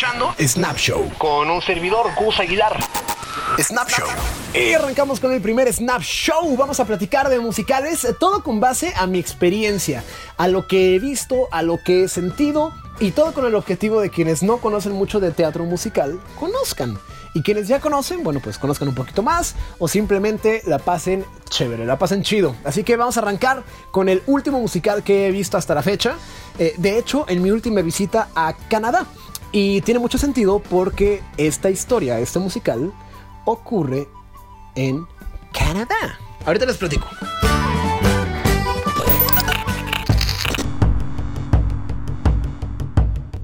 escuchando Snap Show con un servidor, Gus Aguilar. Snap Show. Y arrancamos con el primer Snap Show. Vamos a platicar de musicales, todo con base a mi experiencia, a lo que he visto, a lo que he sentido y todo con el objetivo de quienes no conocen mucho de teatro musical, conozcan. Y quienes ya conocen, bueno, pues conozcan un poquito más o simplemente la pasen chévere, la pasen chido. Así que vamos a arrancar con el último musical que he visto hasta la fecha. Eh, de hecho, en mi última visita a Canadá. Y tiene mucho sentido porque esta historia, este musical, ocurre en Canadá. Ahorita les platico.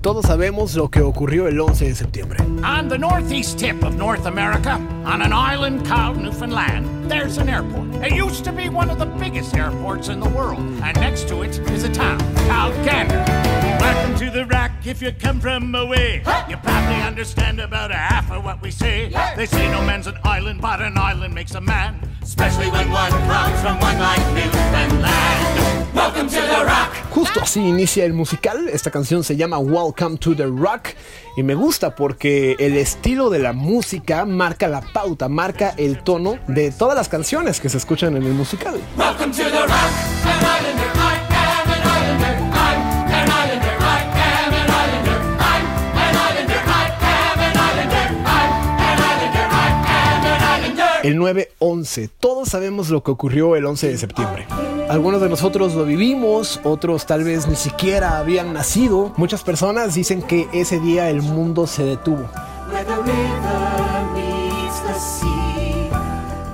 Todos sabemos lo que ocurrió el 11 de septiembre. On the northeast tip of North America, on an island called Newfoundland, there's an airport. It used to be one of the biggest airports in the world, and next to it is a town called Gander. Welcome to the rock if you come from away. You probably understand about a half of what we say. They say no man's an island, but an island makes a man. Especially when one comes from one like Newfoundland. Welcome to the rock. Justo así inicia el musical. Esta canción se llama Welcome to the Rock y me gusta porque el estilo de la música marca la pauta, marca el tono de todas las canciones que se escuchan en el musical. Welcome to the rock. El 9-11. Todos sabemos lo que ocurrió el 11 de septiembre. Algunos de nosotros lo vivimos, otros tal vez ni siquiera habían nacido. Muchas personas dicen que ese día el mundo se detuvo.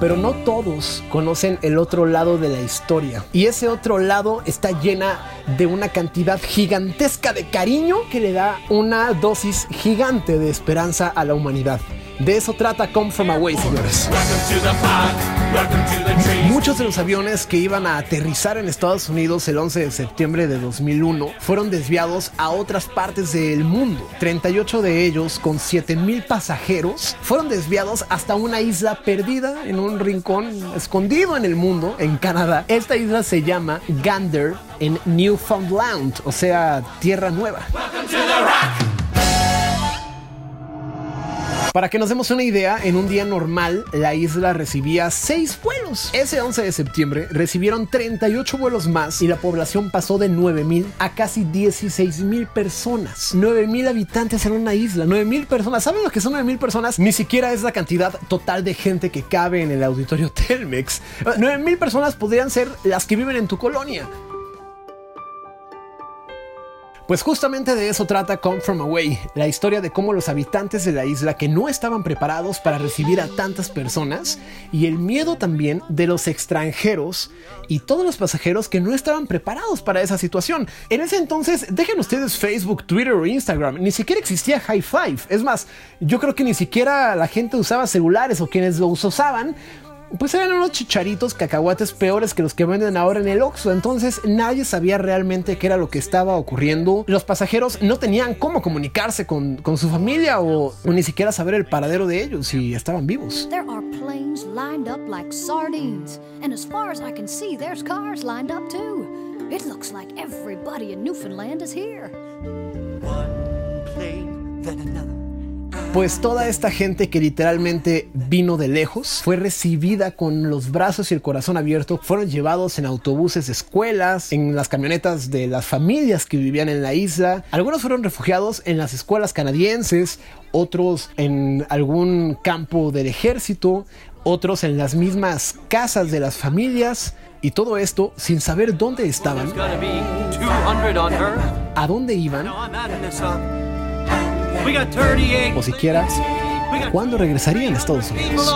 Pero no todos conocen el otro lado de la historia. Y ese otro lado está llena de una cantidad gigantesca de cariño que le da una dosis gigante de esperanza a la humanidad. De eso trata Come From Away, señores. Muchos de los aviones que iban a aterrizar en Estados Unidos el 11 de septiembre de 2001 fueron desviados a otras partes del mundo. 38 de ellos, con 7000 pasajeros, fueron desviados hasta una isla perdida en un rincón escondido en el mundo, en Canadá. Esta isla se llama Gander en Newfoundland, o sea, Tierra Nueva. Para que nos demos una idea, en un día normal la isla recibía 6 vuelos. Ese 11 de septiembre recibieron 38 vuelos más y la población pasó de 9.000 a casi 16.000 personas. 9.000 habitantes en una isla, 9.000 personas. ¿Saben lo que son 9.000 personas? Ni siquiera es la cantidad total de gente que cabe en el auditorio Telmex. 9.000 personas podrían ser las que viven en tu colonia. Pues justamente de eso trata Come From Away, la historia de cómo los habitantes de la isla que no estaban preparados para recibir a tantas personas y el miedo también de los extranjeros y todos los pasajeros que no estaban preparados para esa situación. En ese entonces, dejen ustedes Facebook, Twitter o Instagram, ni siquiera existía High Five. Es más, yo creo que ni siquiera la gente usaba celulares o quienes los usaban pues eran unos chicharitos cacahuates peores que los que venden ahora en el Oxxo. Entonces nadie sabía realmente qué era lo que estaba ocurriendo. Los pasajeros no tenían cómo comunicarse con, con su familia o, o ni siquiera saber el paradero de ellos si estaban vivos. There are planes lined up like sardines, and as far as I can see, there's cars lined up too. It looks like everybody in Newfoundland is here. One plane, then another. Pues toda esta gente que literalmente vino de lejos fue recibida con los brazos y el corazón abierto, fueron llevados en autobuses de escuelas, en las camionetas de las familias que vivían en la isla. Algunos fueron refugiados en las escuelas canadienses, otros en algún campo del ejército, otros en las mismas casas de las familias. Y todo esto sin saber dónde estaban, There's gotta be 200 on her. a dónde iban o siquiera We got cuándo regresarían a Estados Unidos.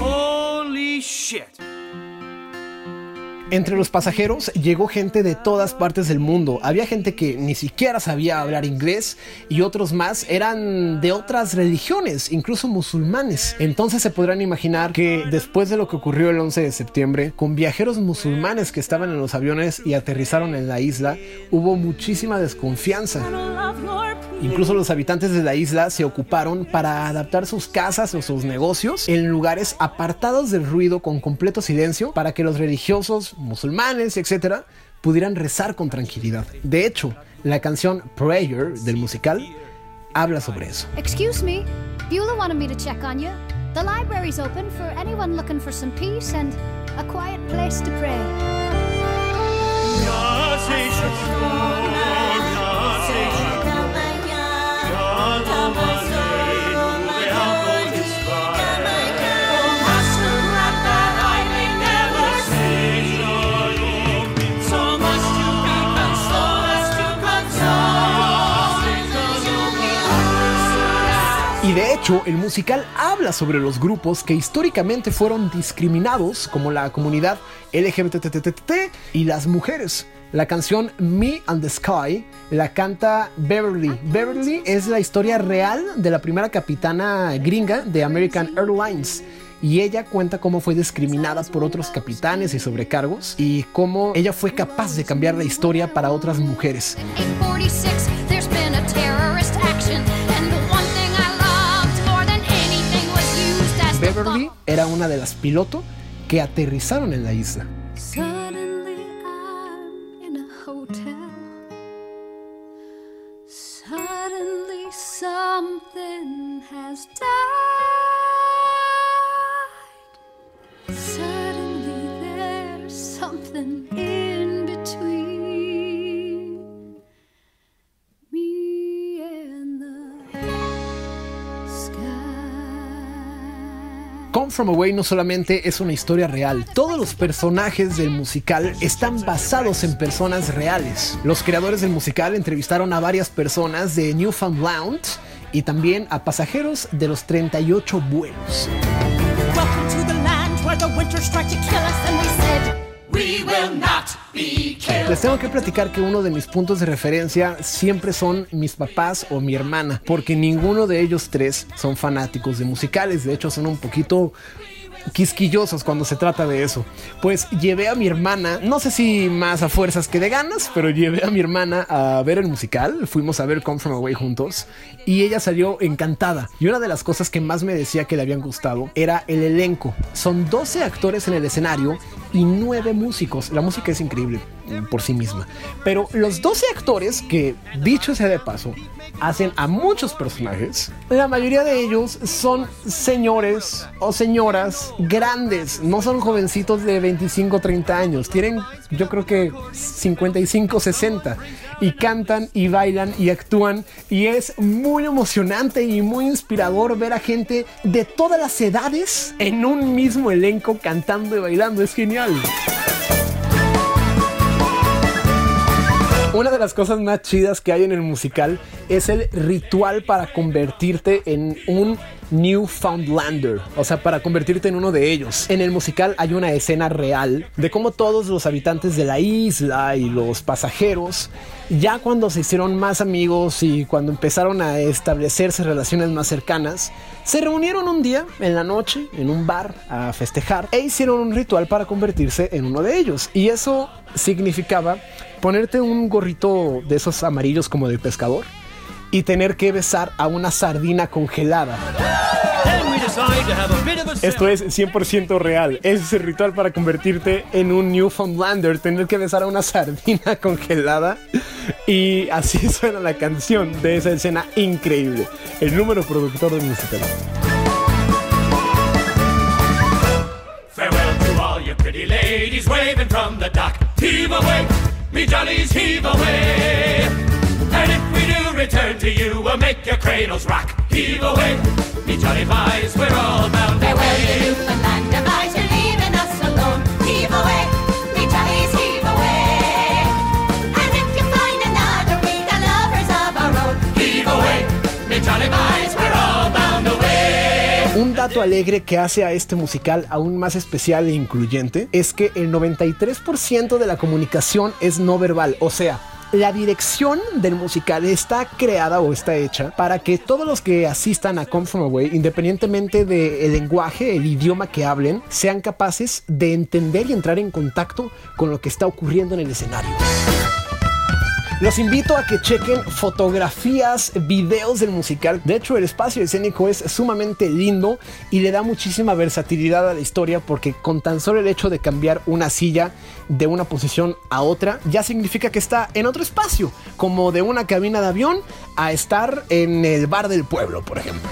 Holy shit. Entre los pasajeros llegó gente de todas partes del mundo. Había gente que ni siquiera sabía hablar inglés y otros más eran de otras religiones, incluso musulmanes. Entonces se podrán imaginar que después de lo que ocurrió el 11 de septiembre, con viajeros musulmanes que estaban en los aviones y aterrizaron en la isla, hubo muchísima desconfianza. Incluso los habitantes de la isla se ocuparon para adaptar sus casas o sus negocios en lugares apartados del ruido con completo silencio para que los religiosos, musulmanes, etcétera, pudieran rezar con tranquilidad. De hecho, La canción Prayer del musical habla sobre eso. Excuse me, Beulah wanted me to check on you. The library's open for anyone looking for some peace and a quiet place to pray. Hecho, el musical habla sobre los grupos que históricamente fueron discriminados, como la comunidad LGBTTT y las mujeres. La canción Me and the Sky la canta Beverly. Beverly es la historia real de la primera capitana gringa de American Airlines. Y ella cuenta cómo fue discriminada por otros capitanes y sobrecargos y cómo ella fue capaz de cambiar la historia para otras mujeres. Era una de las pilotos que aterrizaron en la isla. Suddenly something has died. Come From Away no solamente es una historia real, todos los personajes del musical están basados en personas reales. Los creadores del musical entrevistaron a varias personas de Newfoundland y también a pasajeros de los 38 vuelos. Les tengo que platicar que uno de mis puntos de referencia siempre son mis papás o mi hermana, porque ninguno de ellos tres son fanáticos de musicales, de hecho son un poquito quisquillosos cuando se trata de eso. Pues llevé a mi hermana, no sé si más a fuerzas que de ganas, pero llevé a mi hermana a ver el musical, fuimos a ver Come From Away juntos y ella salió encantada. Y una de las cosas que más me decía que le habían gustado era el elenco. Son 12 actores en el escenario y 9 músicos. La música es increíble por sí misma. Pero los 12 actores que, dicho sea de paso, hacen a muchos personajes, la mayoría de ellos son señores o señoras grandes, no son jovencitos de 25 30 años, tienen yo creo que 55 60 y cantan y bailan y actúan. Y es muy emocionante y muy inspirador ver a gente de todas las edades en un mismo elenco cantando y bailando, es genial. Una de las cosas más chidas que hay en el musical es el ritual para convertirte en un Newfoundlander, o sea, para convertirte en uno de ellos. En el musical hay una escena real de cómo todos los habitantes de la isla y los pasajeros, ya cuando se hicieron más amigos y cuando empezaron a establecerse relaciones más cercanas, se reunieron un día en la noche en un bar a festejar e hicieron un ritual para convertirse en uno de ellos. Y eso significaba ponerte un gorrito de esos amarillos como de pescador y tener que besar a una sardina congelada. Esto es 100% real. Es el ritual para convertirte en un Newfoundlander, tener que besar a una sardina congelada. Y así suena la canción de esa escena increíble. El número productor del musical. Farewell to all pretty ladies waving from the dock. Heave away, me jollies, heave away. Return to you, we'll make your cradles rock. Heave away, me jolly boys, we're all bound Farewell away. to Newfoundland, device, you're leaving us alone. Heave away, me jollies, heave away. And if you find another, we got lovers of our own. Heave away, me jolly boys, we're all bound away. Un dato alegre que hace a este musical aún más especial e incluyente es que el 93% de la comunicación es no verbal, o sea, la dirección del musical está creada o está hecha para que todos los que asistan a Come From Away, independientemente del lenguaje, el idioma que hablen, sean capaces de entender y entrar en contacto con lo que está ocurriendo en el escenario. Los invito a que chequen fotografías, videos del musical. De hecho, el espacio escénico es sumamente lindo y le da muchísima versatilidad a la historia porque con tan solo el hecho de cambiar una silla de una posición a otra ya significa que está en otro espacio, como de una cabina de avión a estar en el bar del pueblo, por ejemplo.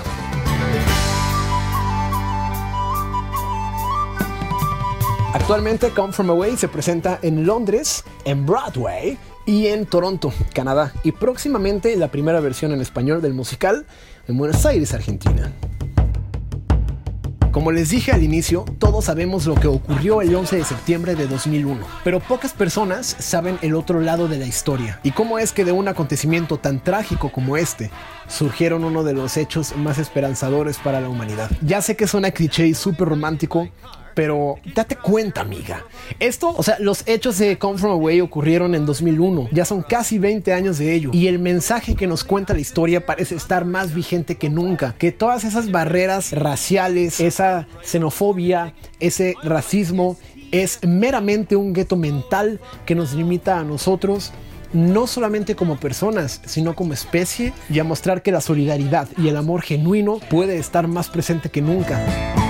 Actualmente Come From Away se presenta en Londres, en Broadway y en Toronto, Canadá. Y próximamente la primera versión en español del musical en Buenos Aires, Argentina. Como les dije al inicio, todos sabemos lo que ocurrió el 11 de septiembre de 2001, pero pocas personas saben el otro lado de la historia y cómo es que de un acontecimiento tan trágico como este surgieron uno de los hechos más esperanzadores para la humanidad. Ya sé que suena cliché y súper romántico, pero date cuenta, amiga. Esto, o sea, los hechos de Come From Away ocurrieron en 2001. Ya son casi 20 años de ello. Y el mensaje que nos cuenta la historia parece estar más vigente que nunca. Que todas esas barreras raciales, esa xenofobia, ese racismo, es meramente un gueto mental que nos limita a nosotros no solamente como personas, sino como especie, y a mostrar que la solidaridad y el amor genuino puede estar más presente que nunca.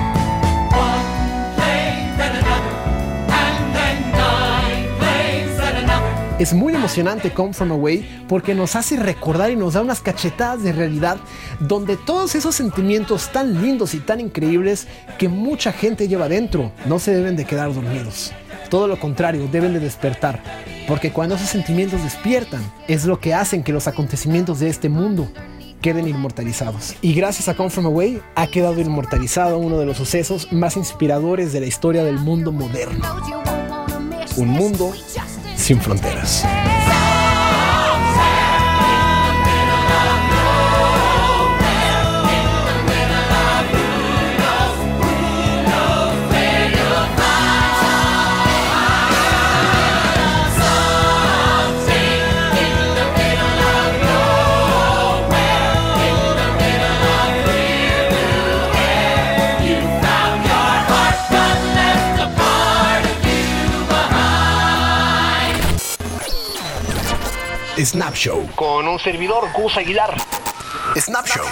Es muy emocionante Come From Away porque nos hace recordar y nos da unas cachetadas de realidad donde todos esos sentimientos tan lindos y tan increíbles que mucha gente lleva dentro no se deben de quedar dormidos. Todo lo contrario, deben de despertar. Porque cuando esos sentimientos despiertan es lo que hacen que los acontecimientos de este mundo queden inmortalizados. Y gracias a Come From Away ha quedado inmortalizado uno de los sucesos más inspiradores de la historia del mundo moderno. Un mundo sin fronteras. Snap Show. Con un servidor, Gus Aguilar. Snap Show.